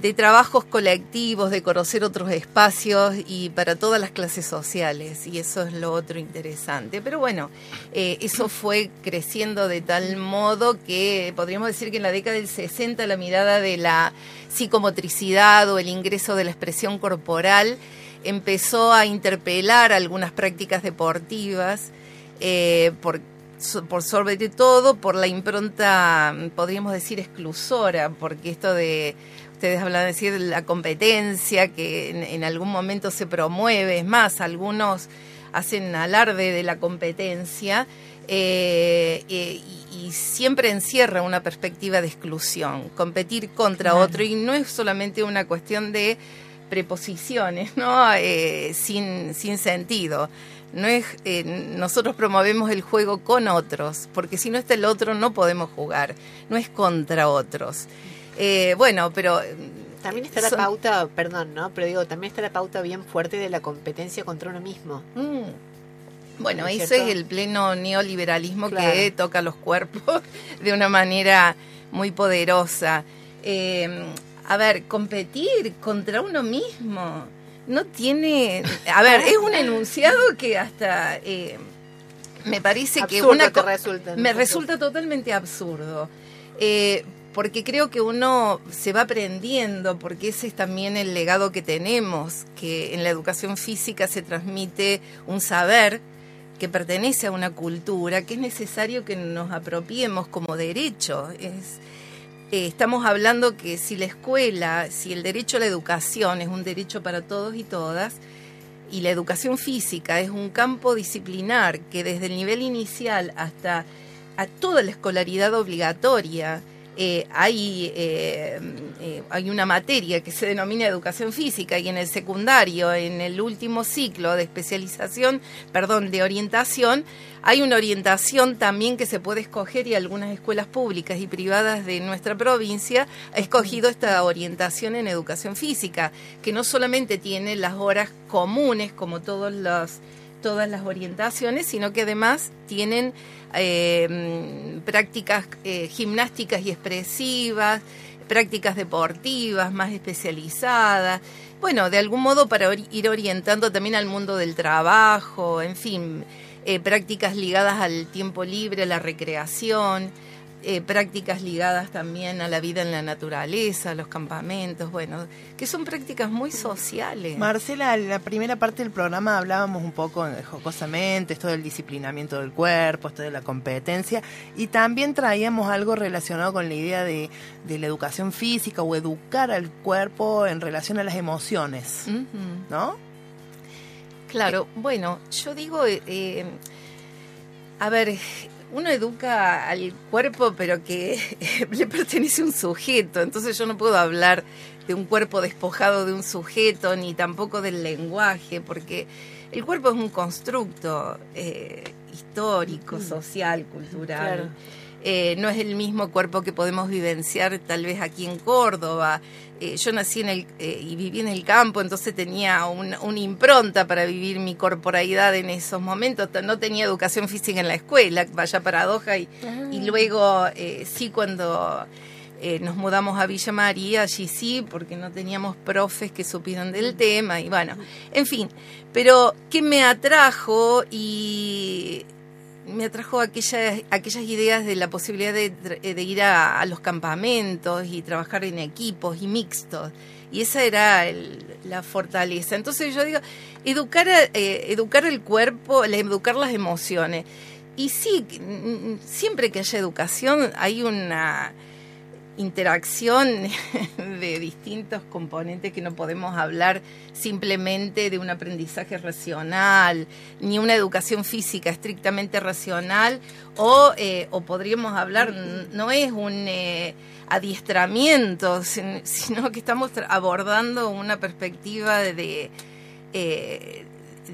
de trabajos colectivos, de conocer otros espacios y para todas las clases sociales. Y eso es lo otro interesante. Pero bueno, eh, eso fue creciendo de tal modo que podríamos decir que en la década del 60 la mirada de la psicomotricidad o el ingreso de la expresión corporal empezó a interpelar algunas prácticas deportivas eh, por, por sobre todo por la impronta, podríamos decir, exclusora, porque esto de, ustedes hablan de decir la competencia que en, en algún momento se promueve, es más, algunos hacen alarde de la competencia eh, eh, y, y siempre encierra una perspectiva de exclusión, competir contra otro y no es solamente una cuestión de preposiciones, ¿no? Eh, sin, sin sentido. No es, eh, nosotros promovemos el juego con otros, porque si no está el otro no podemos jugar, no es contra otros. Eh, bueno, pero También está la pauta, perdón, ¿no? Pero digo, también está la pauta bien fuerte de la competencia contra uno mismo. Mm. Bueno, ¿No es eso cierto? es el pleno neoliberalismo Claro. que toca los cuerpos de una manera muy poderosa. Eh, a ver, competir contra uno mismo no tiene... A ver, es un enunciado que hasta... eh, me parece que una te resulta, ¿no? me resulta totalmente absurdo. Eh, porque creo que uno se va aprendiendo, porque ese es también el legado que tenemos, que en la educación física se transmite un saber que pertenece a una cultura, que es necesario que nos apropiemos como derecho. Eh, estamos hablando que si la escuela, si el derecho a la educación es un derecho para todos y todas, y la educación física es un campo disciplinar que desde el nivel inicial hasta a toda la escolaridad obligatoria eh, hay, eh, eh, hay una materia que se denomina educación física y en el secundario, en el último ciclo de especialización, perdón, de orientación, hay una orientación también que se puede escoger y algunas escuelas públicas y privadas de nuestra provincia ha escogido esta orientación en educación física, que no solamente tiene las horas comunes como todos los todas las orientaciones, sino que además tienen eh, prácticas eh, gimnásticas y expresivas, prácticas deportivas más especializadas, bueno, de algún modo para ir orientando también al mundo del trabajo, en fin, eh, prácticas ligadas al tiempo libre, a la recreación, eh, prácticas ligadas también a la vida en la naturaleza, a los campamentos, bueno, que son prácticas muy sociales. Marcela, en la primera parte del programa hablábamos un poco jocosamente, esto del disciplinamiento del cuerpo, esto de la competencia, y también traíamos algo relacionado con la idea de, de la educación física o educar al cuerpo en relación a las emociones. ¿no? Claro, bueno, yo digo, eh, eh, a ver, uno educa al cuerpo, pero que le pertenece a un sujeto, entonces yo no puedo hablar de un cuerpo despojado de un sujeto, ni tampoco del lenguaje, porque el cuerpo es un constructo eh, histórico, social, cultural. Claro. Eh, no es el mismo cuerpo que podemos vivenciar tal vez aquí en Córdoba. Eh, yo nací en el, eh, y viví en el campo, entonces tenía un- una impronta para vivir mi corporalidad en esos momentos. No tenía educación física en la escuela, vaya paradoja, y, y luego sí cuando eh, nos mudamos a Villa María, allí sí, porque no teníamos profes que supieran del tema, y bueno, en fin. Pero, ¿qué me atrajo? Y me atrajo aquellas, aquellas ideas de la posibilidad de, de ir a, los campamentos y trabajar en equipos y mixtos. Y esa era el- la fortaleza. Entonces yo digo, educar, eh, educar el cuerpo, educar las emociones. Y sí, siempre que haya educación hay una interacción de distintos componentes que no podemos hablar simplemente de un aprendizaje racional, ni una educación física estrictamente racional, o, eh, o podríamos hablar, no es un eh, adiestramiento, sin- sino que estamos abordando una perspectiva de, eh,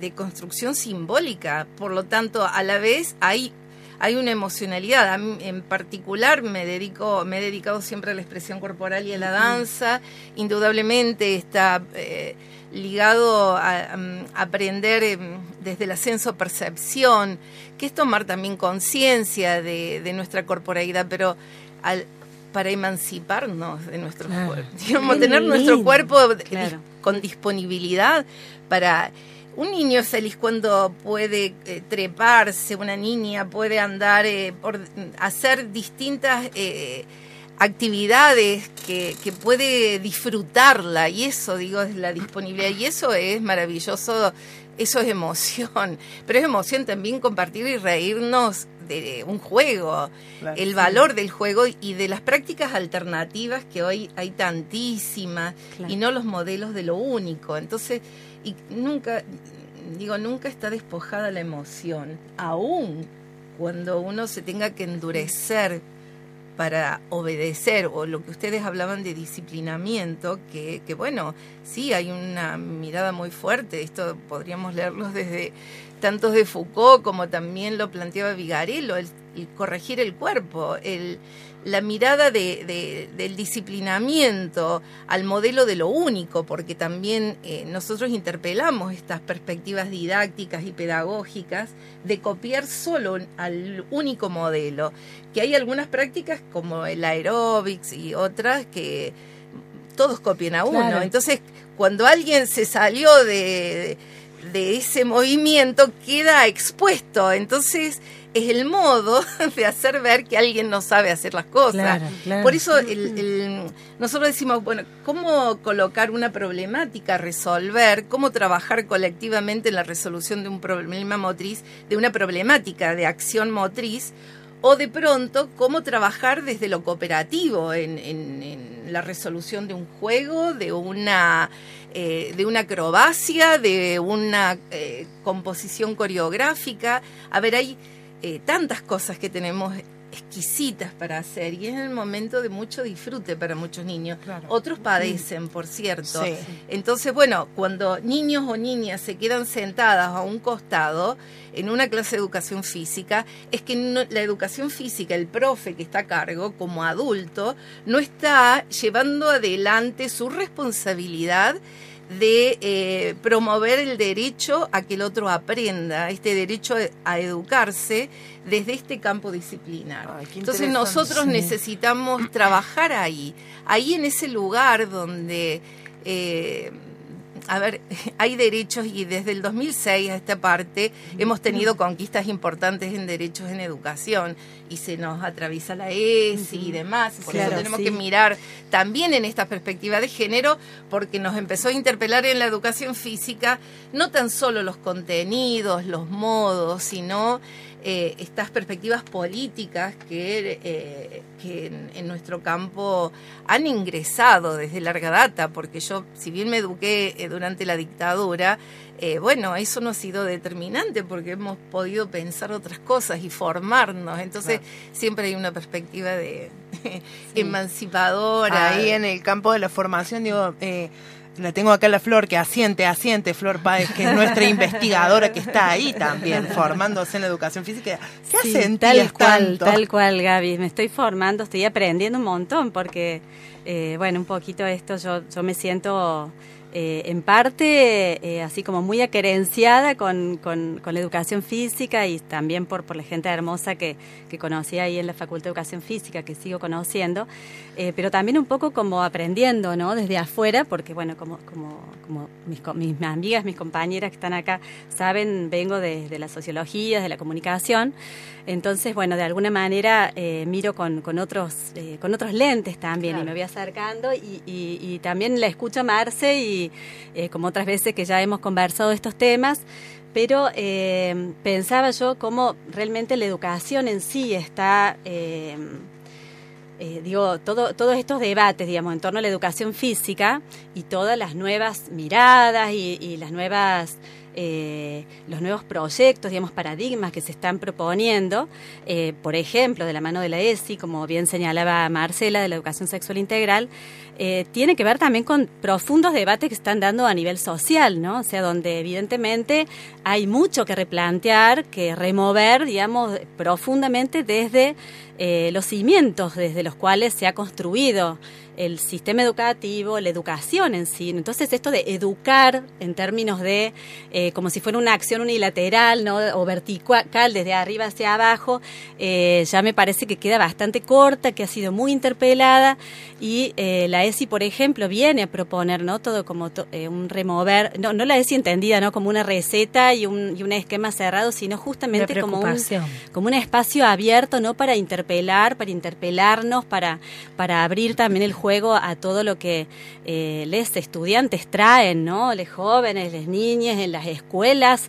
de construcción simbólica. Por lo tanto, a la vez hay hay una emocionalidad. A mí, en particular me dedico, me he dedicado siempre a la expresión corporal y a la danza. Indudablemente está eh, ligado a, mm, aprender em, desde el ascenso percepción, que es tomar también conciencia de, de nuestra corporalidad, pero al- para emanciparnos de nuestro Claro. cuerpo. Digamos, tener nuestro cuerpo Claro. con disponibilidad para... Un niño es feliz cuando puede eh, treparse, una niña puede andar, eh, por hacer distintas eh, actividades que, que puede disfrutarla y eso, digo, es la disponibilidad y eso es maravilloso, eso es emoción, pero es emoción también compartir y reírnos de un juego, Claro, el sí. valor del juego y de las prácticas alternativas que hoy hay tantísimas Claro. y no los modelos de lo único. Entonces, y nunca, digo, nunca está despojada la emoción, aún cuando uno se tenga que endurecer para obedecer, o lo que ustedes hablaban de disciplinamiento, que, que bueno, sí hay una mirada muy fuerte, esto podríamos leerlos desde tantos de Foucault como también lo planteaba Vigarello, el, el corregir el cuerpo, el, la mirada de, de- del disciplinamiento al modelo de lo único, porque también eh, nosotros interpelamos estas perspectivas didácticas y pedagógicas de copiar solo al único modelo, que hay algunas prácticas como el aeróbics y otras que todos copian a uno. Claro. Entonces, cuando alguien se salió de, de ese movimiento, queda expuesto. Entonces, es el modo de hacer ver que alguien no sabe hacer las cosas. Claro, claro. Por eso el- el- nosotros decimos, bueno, ¿cómo colocar una problemática, resolver, cómo trabajar colectivamente en la resolución de un problema motriz, de una problemática de acción motriz? O de pronto, cómo trabajar desde lo cooperativo en, en- en la resolución de un juego, de una, eh, de una acrobacia, de una eh, composición coreográfica. A ver, hay eh, tantas cosas que tenemos exquisitas para hacer y es el momento de mucho disfrute para muchos niños. Claro. Otros padecen, por cierto. Sí. Entonces, bueno, cuando niños o niñas se quedan sentadas a un costado en una clase de educación física, es que no- la educación física, el profe que está a cargo como adulto, no está llevando adelante su responsabilidad de eh, promover el derecho a que el otro aprenda, este derecho a educarse desde este campo disciplinar. Ay, Entonces nosotros Sí. necesitamos trabajar ahí, ahí en ese lugar donde, eh, a ver, hay derechos y desde el 2006 a esta parte hemos tenido conquistas importantes en derechos en educación y se nos atraviesa la ESI y demás, por Claro, eso tenemos sí. que mirar también en esta perspectiva de género porque nos empezó a interpelar en la educación física no tan solo los contenidos, los modos, sino eh, estas perspectivas políticas que, eh, que en, en nuestro campo han ingresado desde larga data, porque yo, si bien me eduqué eh, durante la dictadura, eh, bueno, eso no ha sido determinante porque hemos podido pensar otras cosas y formarnos, entonces siempre hay una perspectiva de emancipadora. Ahí en el campo de la formación, digo, eh, la tengo acá la Flor, que asiente, asiente, Flor Páez, que es nuestra investigadora que está ahí también, formándose en la educación física. ¿Qué Sí, asentías tal cual, tanto? tal cual, Gaby. Me estoy formando, estoy aprendiendo un montón porque, eh, bueno, un poquito esto yo, yo me siento eh, en parte eh, así como muy acerenciada con, con, con la educación física y también por, por la gente hermosa que, que conocí ahí en la Facultad de Educación Física, que sigo conociendo, eh, pero también un poco como aprendiendo, ¿no? Desde afuera, porque, bueno, como, como, como mis, mis amigas, mis compañeras que están acá saben, vengo de, de la sociología, de la comunicación. Entonces, bueno, de alguna manera eh, miro con, con otros con otros lentes también y me voy acercando y, y- y también la escucho a Marce y eh, como otras veces que ya hemos conversado estos temas, pero eh, pensaba yo cómo realmente la educación en sí está... eh, eh, digo, todo, todos estos debates, digamos, en torno a la educación física y todas las nuevas miradas y, las nuevas, eh, los nuevos proyectos, digamos, paradigmas que se están proponiendo, por ejemplo, de la mano de la ESI, como bien señalaba Marcela, de la educación sexual integral, eh, tiene que ver también con profundos debates que están dando a nivel social, ¿no? O sea, donde evidentemente hay mucho que replantear, que remover, digamos, profundamente desde eh, los cimientos desde los cuales se ha construido el sistema educativo, la educación en sí. Entonces, esto de educar en términos de eh, como si fuera una acción unilateral ¿no? o vertical desde arriba hacia abajo, ya me parece que queda bastante corta, que ha sido muy interpelada y eh, la ESI, por ejemplo, viene a proponer no todo como to- eh, un remover, no, no la ESI entendida no como una receta y un, y un esquema cerrado, sino justamente como un, como un espacio abierto no para interpelar, para interpelarnos, para, para abrir también el juego a todo lo que eh, les estudiantes traen, ¿no? Les jóvenes, les niñas en las escuelas,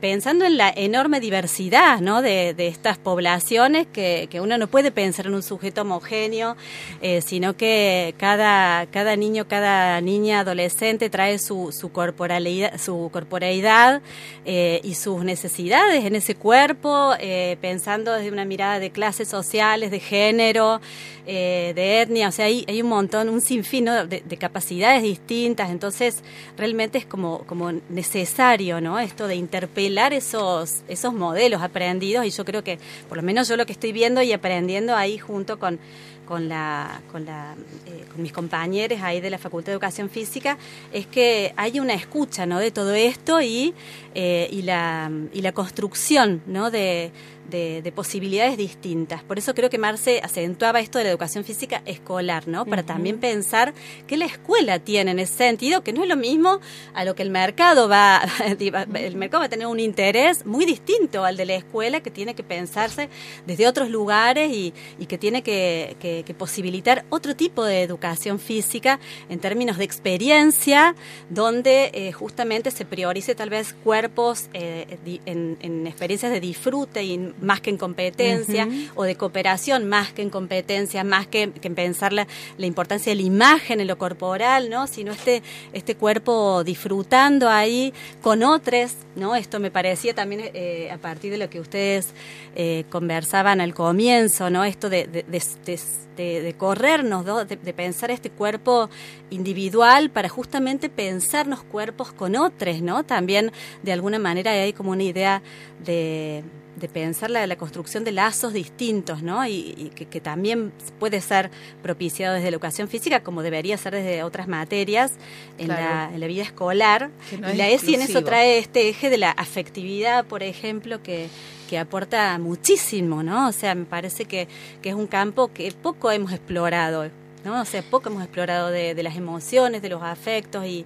pensando en la enorme diversidad, ¿no? De, de estas poblaciones que, que uno no puede pensar en un sujeto homogéneo, eh, sino que cada, cada niño, cada niña, adolescente trae su, su corporalidad, su corporeidad eh, y sus necesidades en ese cuerpo, eh, pensando desde una mirada de clases sociales, de género, eh, de etnia, o sea, hay, hay un montón, un sinfín de, de capacidades distintas, entonces realmente es como, como necesario, ¿no? Esto de interpelar esos, esos modelos aprendidos. Y yo creo que, por lo menos yo lo que estoy viendo y aprendiendo ahí junto con con la, con la eh, con mis compañeros ahí de la Facultad de Educación Física es que hay una escucha ¿no? de todo esto y, eh, y, la, y la construcción ¿no? de, de, de posibilidades distintas. Por eso creo que Marce acentuaba esto de la educación física escolar, ¿no? Para también pensar que la escuela tiene en ese sentido, que no es lo mismo a lo que el mercado va, el mercado va a tener un interés muy distinto al de la escuela, que tiene que pensarse desde otros lugares y, y que tiene que, que- que posibilitar otro tipo de educación física en términos de experiencia, donde eh, justamente se priorice tal vez cuerpos eh, en, en experiencias de disfrute y más que en competencia, o de cooperación más que en competencia, más que, que en pensar la, la importancia de la imagen en lo corporal, ¿no? Sino este, este cuerpo disfrutando ahí con otros, ¿no? Esto me parecía también eh, a partir de lo que ustedes eh, conversaban al comienzo, ¿no? Esto de, de, de- de- corrernos, ¿no? de, de pensar este cuerpo individual para justamente pensarnos cuerpos con otros, ¿no? También de alguna manera hay como una idea de, de pensar la, la construcción de lazos distintos, ¿no? Y, y que, que también puede ser propiciado desde la educación física, como debería ser desde otras materias en, Claro. la, en la vida escolar. No y es la ESI en eso trae este eje de la afectividad, por ejemplo, que, que aporta muchísimo, ¿no? O sea, me parece que, que es un campo que poco hemos explorado, ¿no? O sea, poco hemos explorado de, de las emociones, de los afectos y,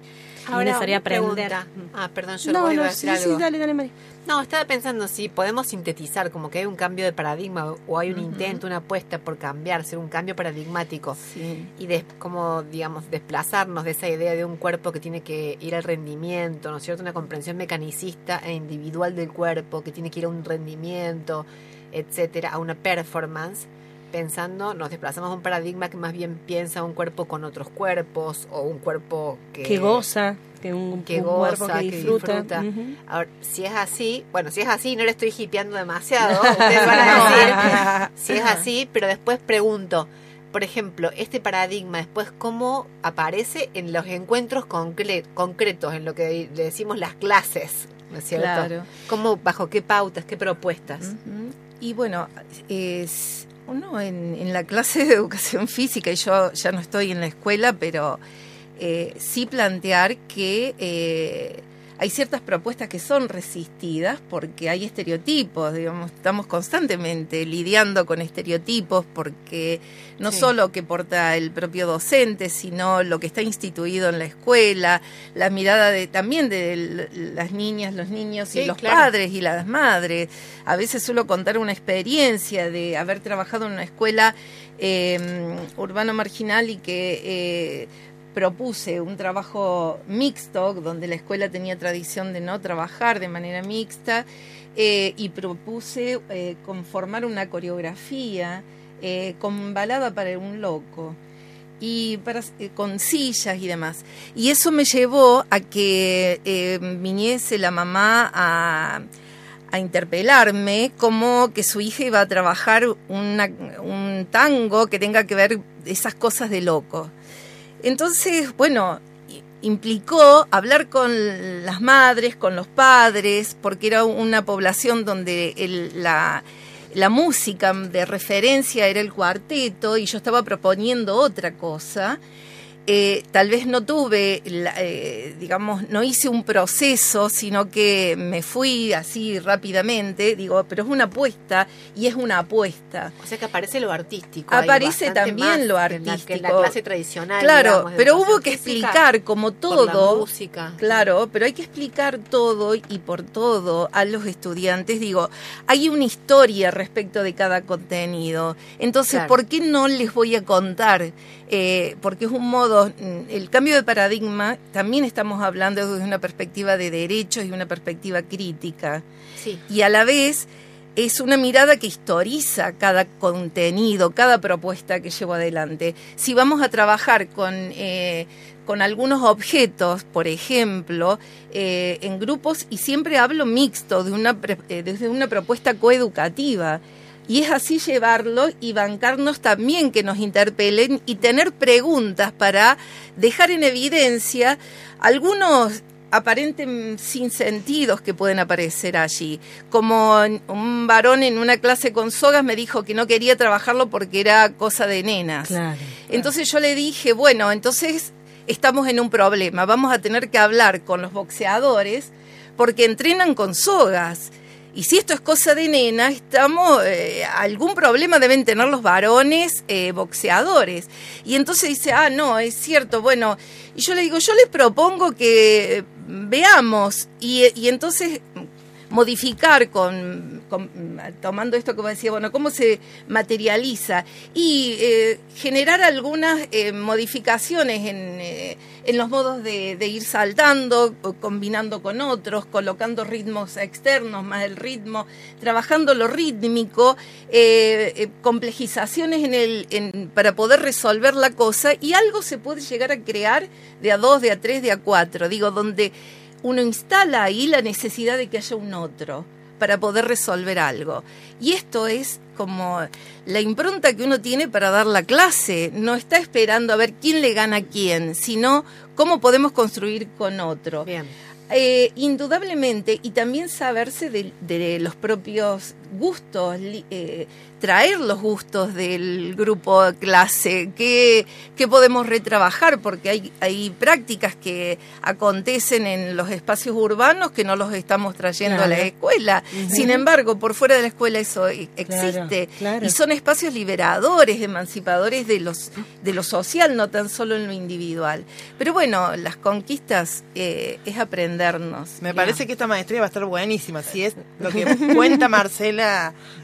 Ahora, aprender. pregunta. Ah, perdón, yo No, no, a sí, decir sí, algo. dale, dale, Mari. No, estaba pensando si podemos sintetizar como que hay un cambio de paradigma o hay un intento, una apuesta por cambiar, ser un cambio paradigmático Sí. y de, como, digamos, desplazarnos de esa idea de un cuerpo que tiene que ir al rendimiento, ¿no es cierto? Una comprensión mecanicista e individual del cuerpo que tiene que ir a un rendimiento, etcétera, a una performance. Pensando, nos desplazamos a un paradigma que más bien piensa un cuerpo con otros cuerpos o un cuerpo que, Que goza, que un, que un goza, cuerpo que que disfruta. Ahora, si es así, bueno, si es así, no le estoy hipeando demasiado, ustedes van a decir si es así, pero después pregunto, por ejemplo, este paradigma después cómo aparece en los encuentros concre- concretos, en lo que le decimos las clases, ¿no es cierto? Claro. ¿Cómo, bajo qué pautas, qué propuestas? Y bueno, es uno en, en la clase de educación física, y yo ya no estoy en la escuela, pero eh, sí plantear que eh, hay ciertas propuestas que son resistidas porque hay estereotipos, digamos, estamos constantemente lidiando con estereotipos porque no Sí. solo que porta el propio docente, sino lo que está instituido en la escuela, la mirada de también de las niñas, los niños Sí, y los claro. padres y las madres. A veces suelo contar una experiencia de haber trabajado en una escuela eh, urbano marginal y que eh, propuse un trabajo mixto, donde la escuela tenía tradición de no trabajar de manera mixta, eh, y propuse eh, conformar una coreografía eh, con balada para un loco y para, con sillas y demás. Y eso me llevó a que viniese la mamá a, interpelarme como que su hija iba a trabajar un tango que tenga que ver esas cosas de loco. Entonces, bueno, implicó hablar con las madres, con los padres, porque era una población donde el- la, la música de referencia era el cuarteto y yo estaba proponiendo otra cosa. Eh, tal vez no tuve, la- eh, digamos, no hice un proceso, sino que me fui así rápidamente, digo, pero es una apuesta y es una apuesta. O sea que aparece lo artístico. Aparece también lo que en la- que en la artístico. clase tradicional. Claro, digamos, pero hubo que explicar como por todo. la música. Claro, pero hay que explicar todo y por todo a los estudiantes. Digo, hay una historia respecto de cada contenido. Entonces, Claro. ¿por qué no les voy a contar? Eh, porque es un modo, mm, el cambio de paradigma, también estamos hablando desde una perspectiva de derechos y una perspectiva crítica. Sí. Y a la vez es una mirada que historiza cada contenido, cada propuesta que llevo adelante. Si vamos a trabajar con, eh, con algunos objetos, por ejemplo, eh, en grupos, y siempre hablo mixto, de una, eh, desde una propuesta coeducativa. Y es así llevarlo y bancarnos también que nos interpelen y tener preguntas para dejar en evidencia algunos aparentes sinsentidos que pueden aparecer allí. Como un varón en una clase con sogas me dijo que no quería trabajarlo porque era cosa de nenas. Claro. Entonces yo le dije, bueno, entonces estamos en un problema, vamos a tener que hablar con los boxeadores porque entrenan con sogas. Y si esto es cosa de nena, estamos, eh, algún problema deben tener los varones eh, boxeadores. Y entonces dice, ah, no, es cierto, bueno, y yo le digo, yo les propongo que veamos, y, y entonces modificar con, tomando esto como decía, bueno, cómo se materializa y eh, generar algunas eh, modificaciones en, eh, en los modos de, de ir saltando, combinando con otros, colocando ritmos externos más el ritmo, trabajando lo rítmico, eh, eh, complejizaciones en el, en- para poder resolver la cosa y algo se puede llegar a crear de a dos, de a tres, de a cuatro, digo, donde uno instala ahí la necesidad de que haya un otro para poder resolver algo. Y esto es como la impronta que uno tiene para dar la clase. No está esperando a ver quién le gana a quién, sino cómo podemos construir con otro. Bien. Eh, indudablemente, y también saberse de, de los propios gustos, eh, traer los gustos del grupo clase, qué, qué podemos retrabajar, porque hay, hay prácticas que acontecen en los espacios urbanos que no los estamos trayendo a la escuela. Sin embargo, por fuera de la escuela eso e- existe. claro. Y son espacios liberadores, emancipadores de, los, de lo social, no tan solo en lo individual. Pero bueno, las conquistas eh, es aprendernos. Me parece que esta maestría va a estar buenísima. Si es lo que cuenta Marcela,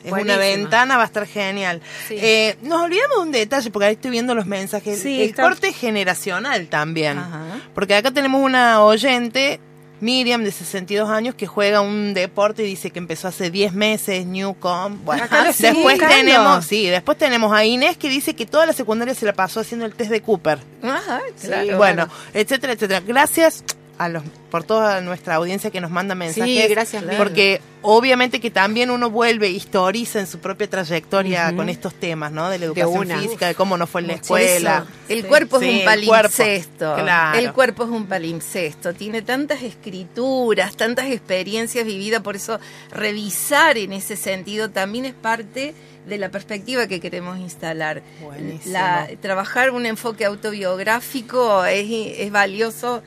es una ventana, va a estar genial. Sí. Eh, nos olvidamos de un detalle, porque ahí estoy viendo los mensajes. Sí, el está- corte generacional también. Ajá. Porque acá tenemos una oyente, Miriam, de 62 años, que juega un deporte y dice que empezó hace 10 meses, Newcom. Bueno, después tenemos, sí, después tenemos a Inés que dice que toda la secundaria se la pasó haciendo el test de Cooper. Ajá, Sí, claro. bueno, etcétera, etcétera. Gracias a los por toda nuestra audiencia que nos manda mensajes. Sí, gracias. Porque obviamente que también uno vuelve, historiza en su propia trayectoria con estos temas, ¿no? De la educación física, de cómo nos fue en la escuela. El cuerpo Sí, es un el cuerpo. palimpsesto. Claro. El cuerpo es un palimpsesto. Tiene tantas escrituras, tantas experiencias vividas. Por eso, revisar en ese sentido también es parte de la perspectiva que queremos instalar. Buenísimo. La- trabajar un enfoque autobiográfico es, es valioso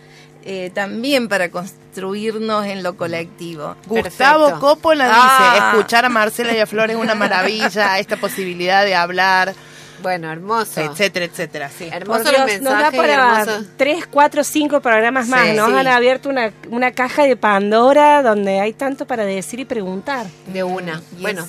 eh, también para construirnos en lo colectivo. Gustavo Perfecto. Coppola dice, Ah. escuchar a Marcela y a Flores es una maravilla, esta posibilidad de hablar, Bueno, hermoso. etcétera, etcétera. Sí. Hermoso Dios, nos da para hermoso. tres, cuatro, cinco programas más. Sí, Nos sí. han abierto una, una caja de Pandora donde hay tanto para decir y preguntar. De una. Y Bueno,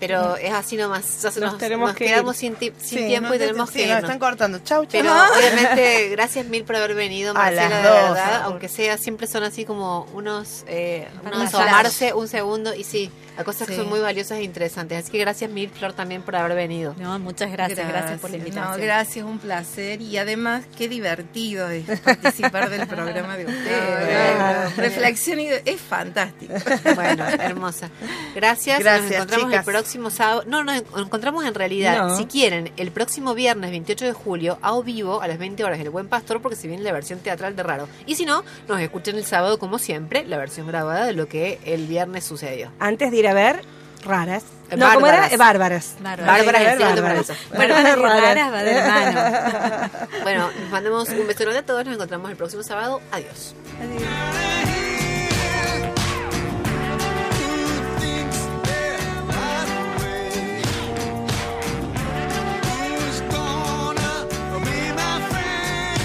pero es así nomás. Nos nos, tenemos nos que quedamos ir. sin, ti- sin Sí, tiempo no, y tenemos sí, que nos irnos. están cortando. Chau, chau. Pero obviamente, gracias mil por haber venido, A Marcela, de verdad. Aunque sea, siempre son así como unos, eh, unos asomarse un segundo y sí, a cosas que son muy valiosas e interesantes. Así que gracias mil, Flor, también por haber venido. No, muchas gracias, gracias, por la No, invitación. gracias, un placer. Y además, qué divertido es participar del programa de ustedes. Reflexión y es fantástico. Bueno, hermosa. Gracias. Gracias, Nos encontramos chicas. el próximo sábado. No, nos encontramos en realidad, No. si quieren, el próximo viernes 28 de julio, a o vivo, a las 20 horas, El Buen Pastor, porque se viene la versión teatral de Raro. Y si no, nos escuchen el sábado, como siempre, la versión grabada de lo que el viernes sucedió. Antes de ir a ver, raras. Eh, No, ¿cómo era? bárbaras. Eh, bárbaras. Bárbaras, bárbaras. parece. Bueno, Raras. raras va de la mano. Bueno, nos mandamos un beso a todos. Nos encontramos el próximo sábado. Adiós. Adiós.